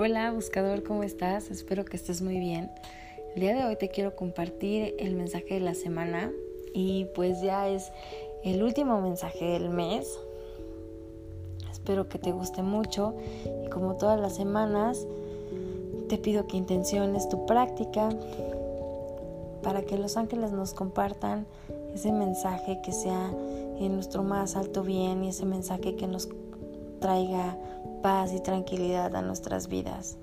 Hola buscador, ¿cómo estás? Espero que estés muy bien. El día de hoy te quiero compartir el mensaje de la semana y pues ya es el último mensaje del mes. Espero que te guste mucho y como todas las semanas te pido que intenciones tu práctica para que los ángeles nos compartan ese mensaje que sea en nuestro más alto bien y ese mensaje que nos traiga paz y tranquilidad a nuestras vidas.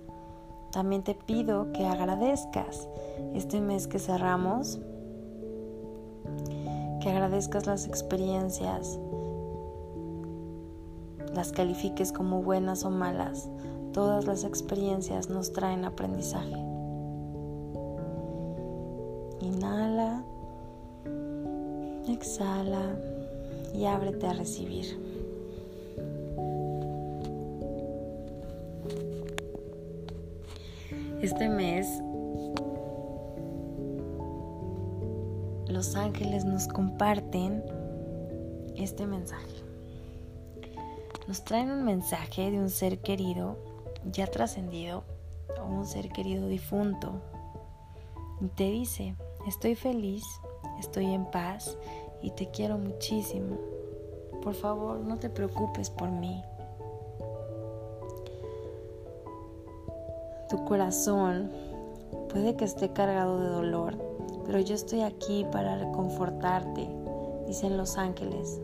También te pido que agradezcas este mes que cerramos, que agradezcas las experiencias, las califiques como buenas o malas. Todas las experiencias nos traen aprendizaje. Inhala, exhala y ábrete a recibir. Este mes los ángeles nos comparten este mensaje. Nos traen un mensaje de un ser querido ya trascendido o un ser querido difunto. Y te dice, estoy feliz, estoy en paz y te quiero muchísimo. Por favor, no te preocupes por mí. Tu corazón puede que esté cargado de dolor, pero yo estoy aquí para reconfortarte, dicen los ángeles.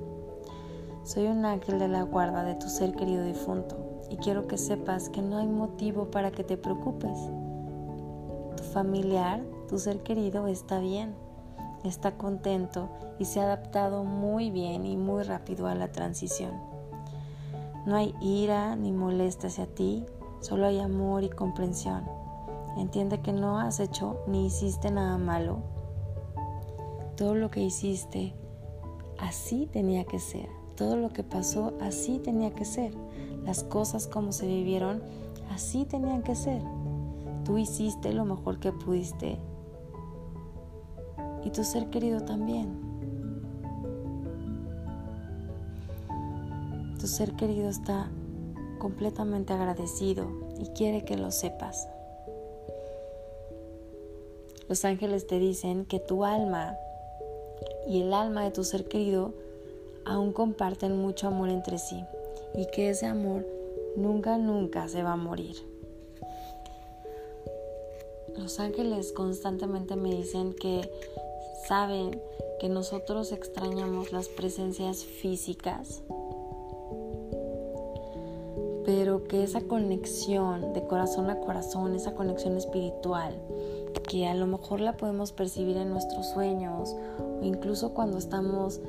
Soy un ángel de la guarda de tu ser querido difunto y quiero que sepas que no hay motivo para que te preocupes. Tu familiar, tu ser querido está bien, está contento y se ha adaptado muy bien y muy rápido a la transición. No hay ira ni molestia hacia ti, Solo hay amor y comprensión. Entiende que no has hecho ni hiciste nada malo. Todo lo que hiciste, así tenía que ser. Todo lo que pasó, así tenía que ser. Las cosas como se vivieron, así tenían que ser. Tú hiciste lo mejor que pudiste. Y tu ser querido también. Tu ser querido está completamente agradecido y quiere que lo sepas. Los ángeles te dicen que tu alma y el alma de tu ser querido aún comparten mucho amor entre sí y que ese amor nunca, nunca se va a morir. Los ángeles constantemente me dicen que saben que nosotros extrañamos las presencias físicas pero que esa conexión de corazón a corazón, esa conexión espiritual, que a lo mejor la podemos percibir en nuestros sueños o incluso cuando estamos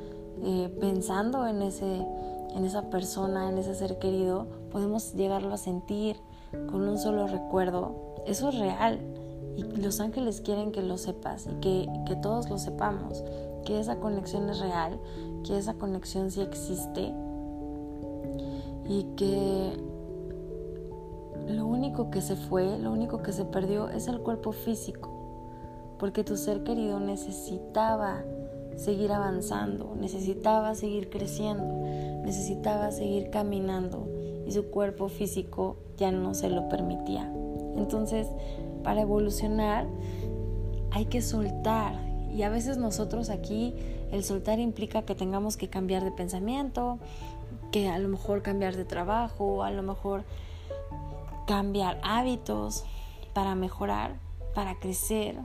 eh, pensando en, ese, en esa persona, en ese ser querido, podemos llegarlo a sentir con un solo recuerdo. Eso es real y los ángeles quieren que lo sepas y que, que todos lo sepamos, que esa conexión es real, que esa conexión sí existe y que lo único que se fue, lo único que se perdió es el cuerpo físico, porque tu ser querido necesitaba seguir avanzando, necesitaba seguir creciendo, necesitaba seguir caminando y su cuerpo físico ya no se lo permitía. Entonces, para evolucionar hay que soltar y a veces nosotros aquí el soltar implica que tengamos que cambiar de pensamiento, que a lo mejor cambiar de trabajo, a lo mejor cambiar hábitos para mejorar, para crecer.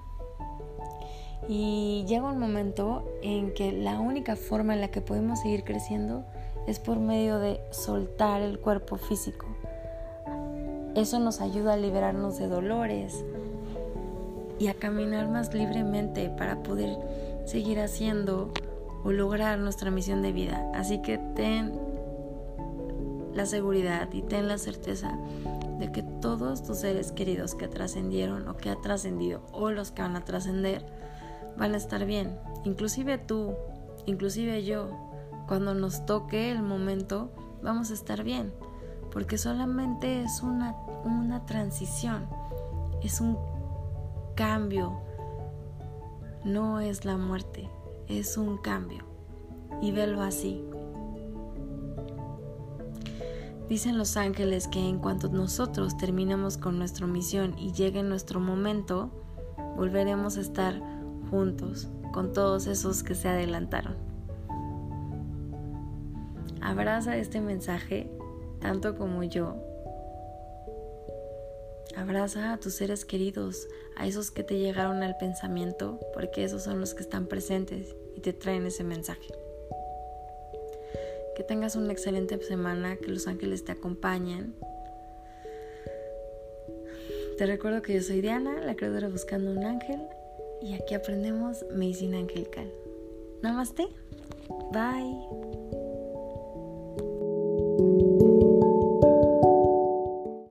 Y llega un momento en que la única forma en la que podemos seguir creciendo es por medio de soltar el cuerpo físico. Eso nos ayuda a liberarnos de dolores y a caminar más libremente para poder seguir haciendo o lograr nuestra misión de vida. Así que ten la seguridad y ten la certeza de que todos tus seres queridos que trascendieron o que ha trascendido o los que van a trascender van a estar bien. Inclusive tú, inclusive yo, cuando nos toque el momento, vamos a estar bien. Porque solamente es una, una transición, es un cambio, no es la muerte, es un cambio. Y velo así. Dicen los ángeles que en cuanto nosotros terminemos con nuestra misión y llegue nuestro momento, volveremos a estar juntos con todos esos que se adelantaron. Abraza este mensaje tanto como yo. Abraza a tus seres queridos, a esos que te llegaron al pensamiento, porque esos son los que están presentes y te traen ese mensaje. Que tengas una excelente semana, que los ángeles te acompañen. Te recuerdo que yo soy Diana, la creadora Buscando un Ángel, y aquí aprendemos medicina angelical. Namaste. Bye.